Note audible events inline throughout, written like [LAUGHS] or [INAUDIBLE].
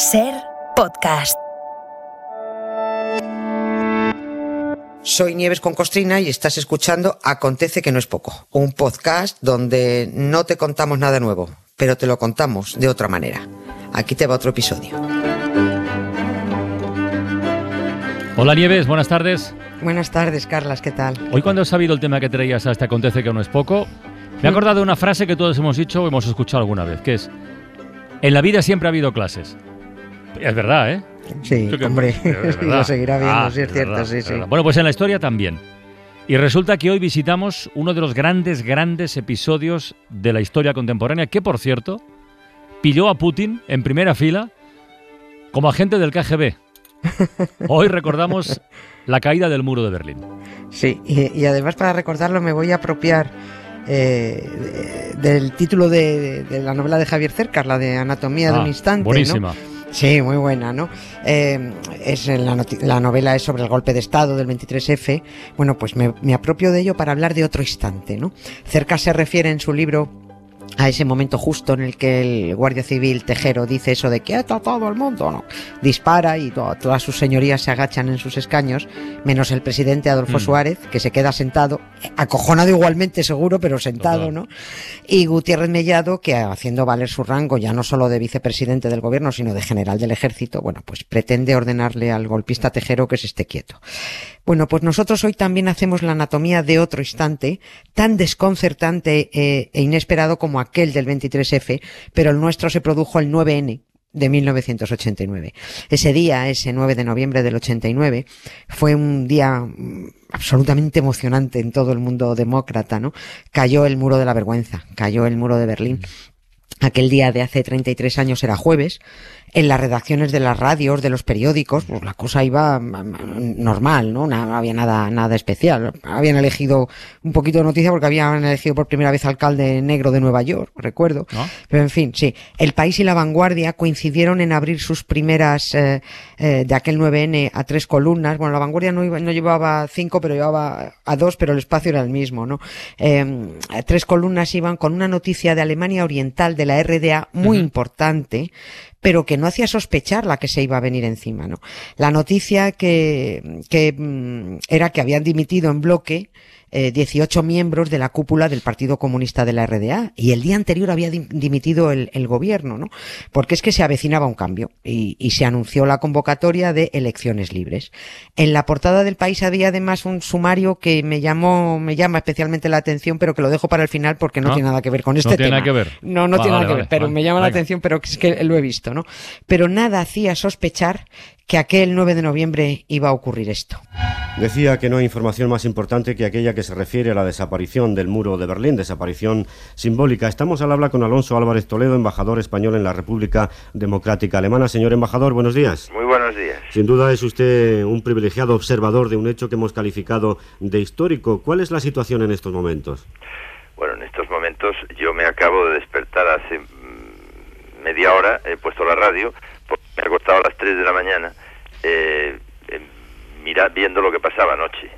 Ser podcast. Soy Nieves con Costrina y estás escuchando Acontece que no es poco, un podcast donde no te contamos nada nuevo, pero te lo contamos de otra manera. Aquí te va otro episodio. Hola Nieves, buenas tardes. Buenas tardes, Carlas, ¿qué tal? Hoy cuando he sabido el tema que traías a este Acontece que no es poco, me he acordado de una frase que todos hemos dicho o hemos escuchado alguna vez, que es, en la vida siempre ha habido clases. Es verdad, ¿eh? Sí, que- hombre, [LAUGHS] lo seguirá viendo, Ah, sí es cierto, verdad, sí, es sí. Bueno, pues en la historia también. Y resulta que hoy visitamos uno de los grandes, grandes episodios de la historia contemporánea, que por cierto, pilló a Putin en primera fila como agente del KGB. [LAUGHS] Hoy recordamos la caída del muro de Berlín. Sí, y, y además para recordarlo me voy a apropiar eh, de- del título de, de la novela de Javier Cercas, la de Anatomía de Ah, un instante. ¿no? Sí, muy buena, ¿no? Eh, es la, la novela es sobre el golpe de Estado del 23F. Bueno, pues me, me apropio de ello para hablar de otro instante, ¿no? Cerca se refiere en su libro a ese momento justo en el que el guardia civil Tejero dice eso de que ha todo el mundo, ¿no? Dispara y to- todas sus señorías se agachan en sus escaños, menos el presidente Adolfo Mm. Suárez, que se queda sentado, acojonado igualmente seguro, pero sentado, Total. ¿no? Y Gutiérrez Mellado, que haciendo valer su rango ya no solo de vicepresidente del gobierno, sino de general del ejército, bueno, pues pretende ordenarle al golpista Tejero que se esté quieto. Bueno, pues nosotros hoy también hacemos la anatomía de otro instante tan desconcertante eh, e inesperado como aquel del 23F, pero el nuestro se produjo el 9N de 1989. Ese día, ese 9 de noviembre del 89, fue un día mm, absolutamente emocionante en todo el mundo demócrata, ¿no? Cayó el muro de la vergüenza, cayó el muro de Berlín. Aquel día de hace 33 años era jueves. En las redacciones de las radios, de los periódicos, pues la cosa iba mm, mm, normal, ¿no? No había nada, nada especial. Habían elegido un poquito de noticia porque habían elegido por primera vez alcalde negro de Nueva York, recuerdo. ¿No? Pero en fin, sí. El País y la Vanguardia coincidieron en abrir sus primeras eh, eh, de aquel 9N a tres columnas. Bueno, la Vanguardia no, iba- no llevaba cinco, pero llevaba a dos, pero el espacio era el mismo, ¿no? Eh, tres columnas iban con una noticia de Alemania Oriental de la RDA muy importante pero que no hacía sospechar la que se iba a venir encima, ¿no? La noticia que, que mm, era que habían dimitido en bloque eh, 18 miembros de la cúpula del Partido Comunista de la RDA y el día anterior había dim- dimitido el, el gobierno, ¿no? Porque es que se avecinaba un cambio y, y se anunció la convocatoria de elecciones libres. En la portada del país había además un sumario que me llamó, me llama especialmente la atención, pero que lo dejo para el final porque no ¿No? tiene nada que ver con este no tiene tema. nada que ver. No, no Va, tiene vale, nada que vale, ver, pero vale. me llama la atención, pero es que lo he visto, ¿no? Pero nada hacía sospechar que aquel 9 de noviembre iba a ocurrir esto. Decía que no hay información más importante que aquella que se refiere a la desaparición del muro de Berlín, desaparición simbólica. Estamos al habla con Alonso Álvarez Toledo, embajador español en la República Democrática Alemana. Señor embajador, buenos días. Muy buenos días. Sin duda es usted un privilegiado observador de un hecho que hemos calificado de histórico. ¿Cuál es la situación en estos momentos? Bueno, en estos momentos yo me acabo de despertar hace mm, media hora, he puesto la radio, porque me he acostado a las 3 de la mañana, eh, eh, mira- viendo lo que pasaba anoche.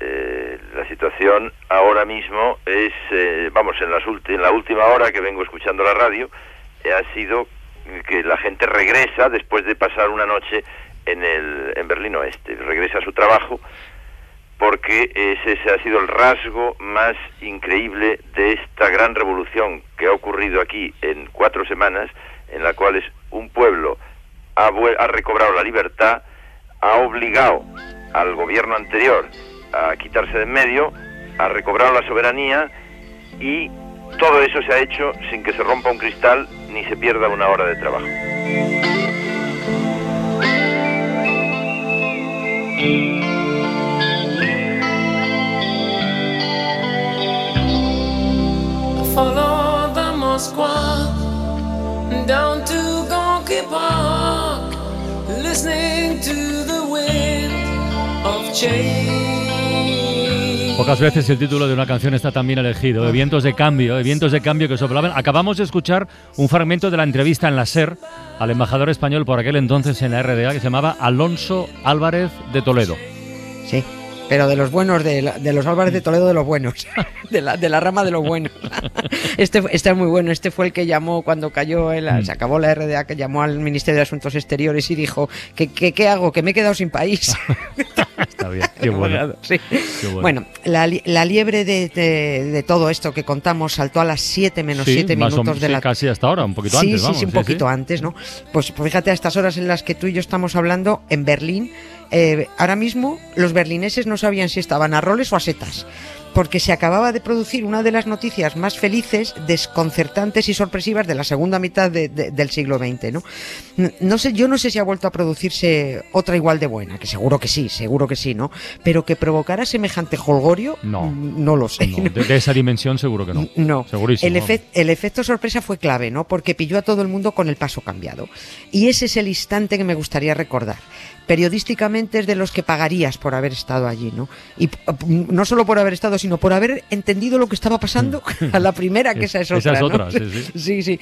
Eh, la situación ahora mismo es, eh, vamos, en, las en la última hora que vengo escuchando la radio, eh, ha sido que la gente regresa después de pasar una noche en, el, en Berlín Oeste, regresa a su trabajo, porque ese, ha sido el rasgo más increíble de esta gran revolución que ha ocurrido aquí en cuatro semanas, en la cual es un pueblo ha, ha recobrado la libertad, ha obligado al gobierno anterior a quitarse de en medio, ha recobrado la soberanía y todo eso se ha hecho sin que se rompa un cristal ni se pierda una hora de trabajo. Follow the Moskwa down to Gonky Park, listening to the wind of change. Pocas veces el título de una canción está tan bien elegido, de vientos de cambio, de vientos de cambio que soplaban. Acabamos de escuchar un fragmento de la entrevista en la SER al embajador español por aquel entonces en la RDA que se llamaba Alonso Álvarez de Toledo. Sí. Pero de los buenos, de, la- de los Álvarez de Toledo de los buenos, [LAUGHS] de la, de la rama de los buenos. [LAUGHS] Este, este es muy bueno, este fue el que llamó cuando cayó, el, se acabó la RDA, que llamó al Ministerio de Asuntos Exteriores y dijo, ¿qué, qué, qué hago? Que me he quedado sin país. [LAUGHS] Está bien, qué bueno. Sí. Qué bueno. Bueno, la, la liebre de, de- de todo esto que contamos saltó a las 7 menos Sí, 7 más o- minutos de sí, la casi hasta ahora, un poquito antes, sí, sí, un poquito antes, ¿no? Pues, pues fíjate, a estas horas en las que tú y yo estamos hablando, en Berlín, eh, ahora mismo los berlineses no sabían si estaban a roles o a setas. Porque se acababa de producir una de las noticias más felices, desconcertantes y sorpresivas de la segunda mitad de- de- del siglo XX, ¿no? No sé, yo no sé si ha vuelto a producirse otra igual de buena, que seguro que sí, seguro que sí, ¿no? Pero que provocara semejante holgorio, No. no lo sé. No, de, de esa dimensión seguro que no. No, Segurísimo. El, efec- el efecto sorpresa fue clave, ¿no? Porque pilló a todo el mundo con el paso cambiado. Y ese es el instante que me gustaría recordar. Periodísticamente es de los que pagarías por haber estado allí, ¿no? Y no solo por haber estado, sino por haber entendido lo que estaba pasando [LAUGHS] a la primera, que [LAUGHS] esa es Esa otra. es ¿no? otra, sí, sí. [LAUGHS] sí, sí.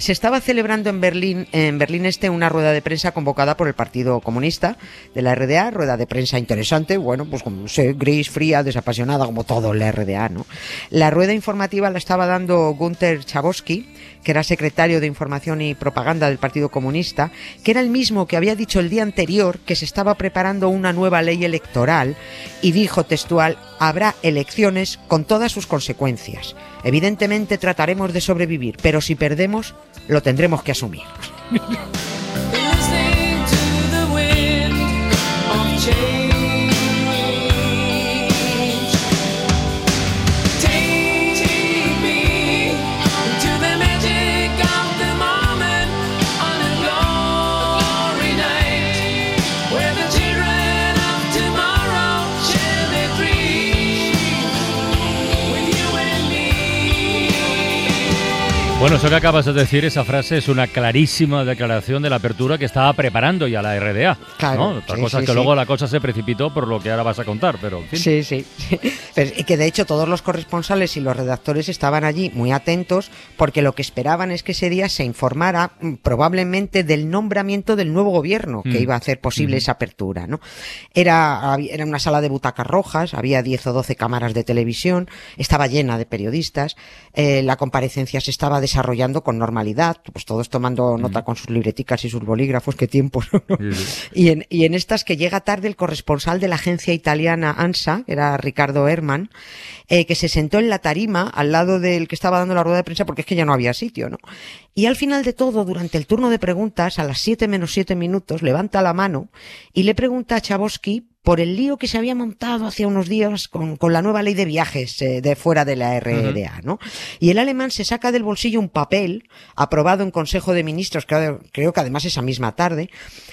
Se estaba celebrando en Berlín, en Berlín Este, una rueda de prensa convocada por el Partido Comunista de la RDA, rueda de prensa interesante, bueno, pues como sé, gris, fría, desapasionada, como todo la RDA, ¿no? La rueda informativa la estaba dando Gunther Chabosky, que era secretario de Información y Propaganda del Partido Comunista, que era el mismo que había dicho el día anterior que se estaba preparando una nueva ley electoral y dijo textual, habrá elecciones con todas sus consecuencias. Evidentemente trataremos de sobrevivir, pero si perdemos, lo tendremos que asumir. [LAUGHS] Bueno, eso que acabas de decir, esa frase es una clarísima declaración de la apertura que estaba preparando ya la RDA. Claro, ¿no? Otra sí, cosa sí, es que sí. luego la cosa se precipitó por lo que ahora vas a contar, pero en fin. Sí, sí. [LAUGHS] Pero, y que de hecho todos los corresponsales y los redactores estaban allí muy atentos porque lo que esperaban es que ese día se informara mm, probablemente del nombramiento del nuevo gobierno que Mm. iba a hacer posible esa apertura, ¿no? Era, era una sala de butacas rojas, había 10 o 12 cámaras de televisión, estaba llena de periodistas, eh, la comparecencia se estaba desarrollando con normalidad, pues todos tomando nota con sus libreticas y sus bolígrafos, qué tiempos, ¿no? Y en, y en estas que llega tarde el corresponsal de la agencia italiana ANSA, que era Ricardo Herman, eh, que se sentó en la tarima al lado del que estaba dando la rueda de prensa porque es que ya no había sitio, ¿no? Y al final de todo, durante el turno de preguntas, a las 7 menos 7 minutos, levanta la mano y le pregunta a Chabosky por el lío que se había montado hace unos días con, con la nueva ley de viajes eh, de fuera de la RDA, ¿no? Y el alemán se saca del bolsillo un papel aprobado en Consejo de Ministros, creo, creo que además esa misma tarde,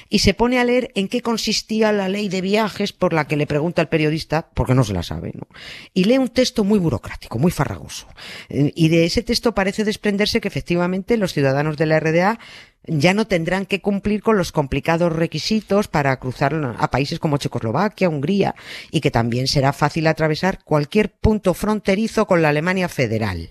y se pone a leer en qué consistía la ley de viajes por la que le pregunta el periodista, porque no se la sabe, ¿no? Y lee un texto muy burocrático, muy farragoso. Eh, Y de ese texto parece desprenderse que efectivamente los ciudadanos de la RDA ya no tendrán que cumplir con los complicados requisitos para cruzar a países como Checoslovaquia, Hungría, y que también será fácil atravesar cualquier punto fronterizo con la Alemania federal.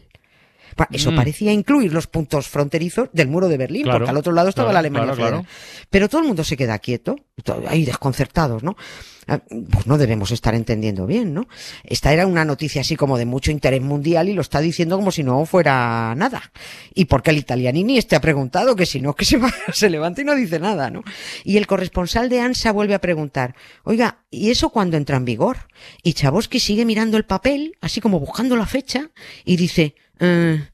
Eso Mm. parecía incluir los puntos fronterizos del muro de Berlín, Claro, porque al otro lado estaba claro, la Alemania claro, federal. Pero todo el mundo se queda quieto, to- ahí desconcertados, ¿no? Ah, Pues no debemos estar entendiendo bien, ¿no? Esta era una noticia así como de mucho interés mundial y lo está diciendo como si no fuera nada. ¿Y por qué el italianini este ha preguntado? Que si no, que se, va- [LAUGHS] se levanta y no dice nada, ¿no? Y el corresponsal de ANSA vuelve a preguntar, oiga, ¿y eso cuándo entra en vigor? Y Chabosky sigue mirando el papel, así como buscando la fecha, y dice, "Eh,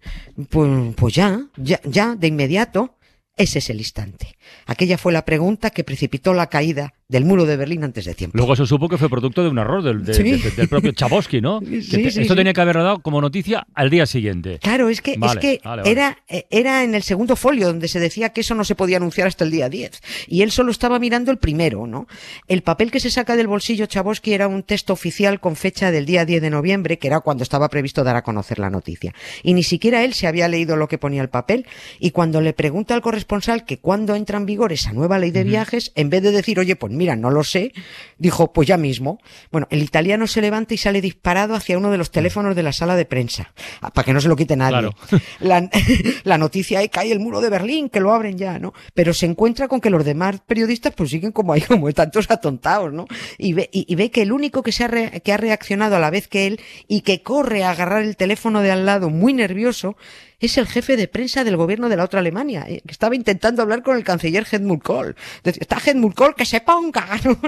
pues, pues ya, ya, ya, de inmediato. Ese es el instante. Aquella fue la pregunta que precipitó la caída del muro de Berlín antes de tiempo. Luego se supo que fue producto de un error del, de- Sí. de- del propio Chabosky, ¿no? [LAUGHS] Sí, Que te- sí, esto tenía que haber dado como noticia al día siguiente. Claro, es que, Vale, es que vale, vale. Era, eh, era en el segundo folio donde se decía que eso no se podía anunciar hasta el día 10. Y él solo estaba mirando el primero, ¿no? El papel que se saca del bolsillo Chabosky era un texto oficial con fecha del día 10 de noviembre, que era cuando estaba previsto dar a conocer la noticia. Y ni siquiera él se había leído lo que ponía el papel. Y cuando le pregunta al corresponsal que cuándo entra en vigor esa nueva ley de viajes, en vez de decir, oye, pues mira, no lo sé, dijo, pues ya mismo. Bueno, el italiano se levanta y sale disparado hacia uno de los teléfonos de la sala de prensa, ah, para que no se lo quite nadie. Claro. [LAUGHS] La, [LAUGHS] la noticia es cae el muro de Berlín, que lo abren ya, ¿no? Pero se encuentra con que los demás periodistas pues siguen como ahí, [LAUGHS] como tantos atontados, ¿no? Y ve, y, y ve que el único que se ha, re- que ha reaccionado a la vez que él y que corre a agarrar el teléfono de al lado muy nervioso es el jefe de prensa del gobierno de la otra Alemania, eh, que estaba intentando hablar con el canciller Helmut Kohl. Decía, está Helmut Kohl, que se [LAUGHS] ¿no?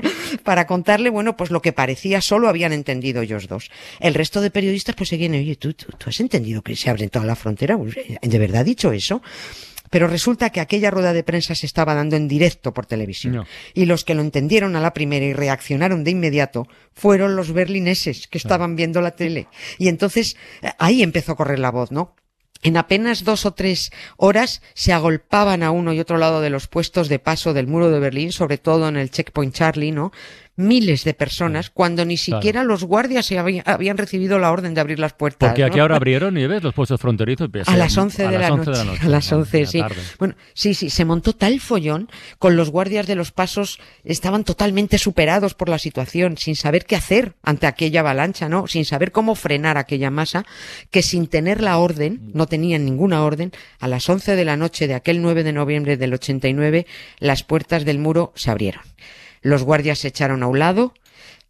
para contarle, bueno, pues lo que parecía solo habían entendido ellos dos. El resto de periodistas pues seguían, oye, ¿tú, tú, tú has entendido que se abre toda la frontera? Pues, ¿De verdad ha dicho eso? Pero resulta que aquella rueda de prensa se estaba dando en directo por televisión. No. Y los que lo entendieron a la primera y reaccionaron de inmediato fueron los berlineses que estaban viendo la tele. Y entonces eh, ahí empezó a correr la voz, ¿no? En apenas dos o tres horas se agolpaban a uno y otro lado de los puestos de paso del muro de Berlín, sobre todo en el checkpoint Charlie, ¿no? Miles de personas, cuando ni siquiera los guardias se había- habían recibido la orden de abrir las puertas. Porque aquí ¿no? ahora abrieron, y ves, los puestos fronterizos. pues, A eh, las 11 a de, las la 11 noche, de la noche. A las ¿no? 11, de la sí. Bueno, sí, sí, se montó tal follón con los guardias de los pasos, estaban totalmente superados por la situación, sin saber qué hacer ante aquella avalancha, ¿no? Sin saber cómo frenar aquella masa, que sin tener la orden, no tenían ninguna orden, a las 11 de la noche de aquel 9 de noviembre del 89, las puertas del muro se abrieron. Los guardias se echaron a un lado,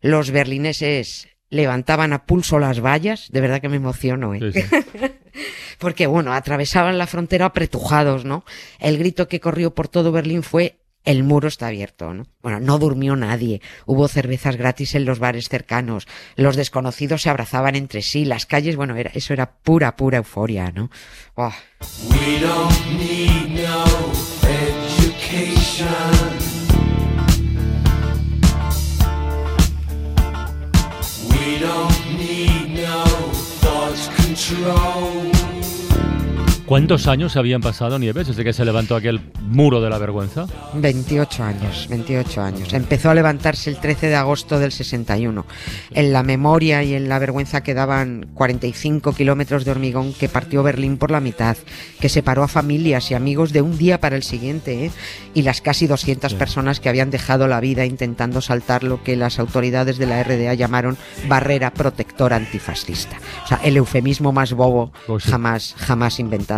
los berlineses levantaban a pulso las vallas, de verdad que me emociono, ¿eh? Sí, sí. [LAUGHS] porque bueno, atravesaban la frontera apretujados, ¿no? El grito que corrió por todo Berlín fue el muro está abierto, ¿no? Bueno, no durmió nadie, hubo cervezas gratis en los bares cercanos, los desconocidos se abrazaban entre sí, las calles, bueno, era, eso era pura, pura euforia, ¿no? Oh. We don't need no education. Control. ¿Cuántos años habían pasado, Nieves, desde que se levantó aquel muro de la vergüenza? 28 años, 28 años. Empezó a levantarse el 13 de agosto del 61. En la memoria y en la vergüenza quedaban 45 kilómetros de hormigón que partió Berlín por la mitad, que separó a familias y amigos de un día para el siguiente, ¿eh? y las casi 200 personas que habían dejado la vida intentando saltar lo que las autoridades de la RDA llamaron barrera protectora antifascista. O sea, el eufemismo más bobo Pues sí. jamás, jamás inventado,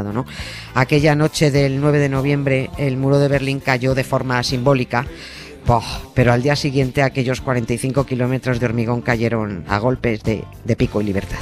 Aquella noche del 9 de noviembre, el muro de Berlín cayó de forma simbólica. Pero al día siguiente aquellos 45 kilómetros de hormigón cayeron a golpes de pico y libertad.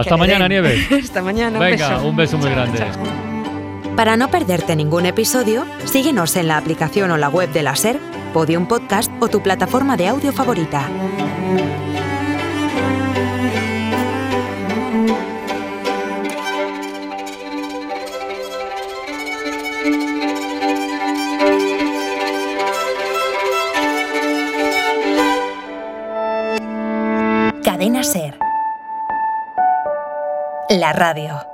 Hasta mañana, den. Nieves. [LAUGHS] Hasta mañana. un Venga, beso. un beso muy Chao, grande. chao. Para no perderte ningún episodio, síguenos en la aplicación o la web de la SER, Podium Podcast o tu plataforma de audio favorita. La radio.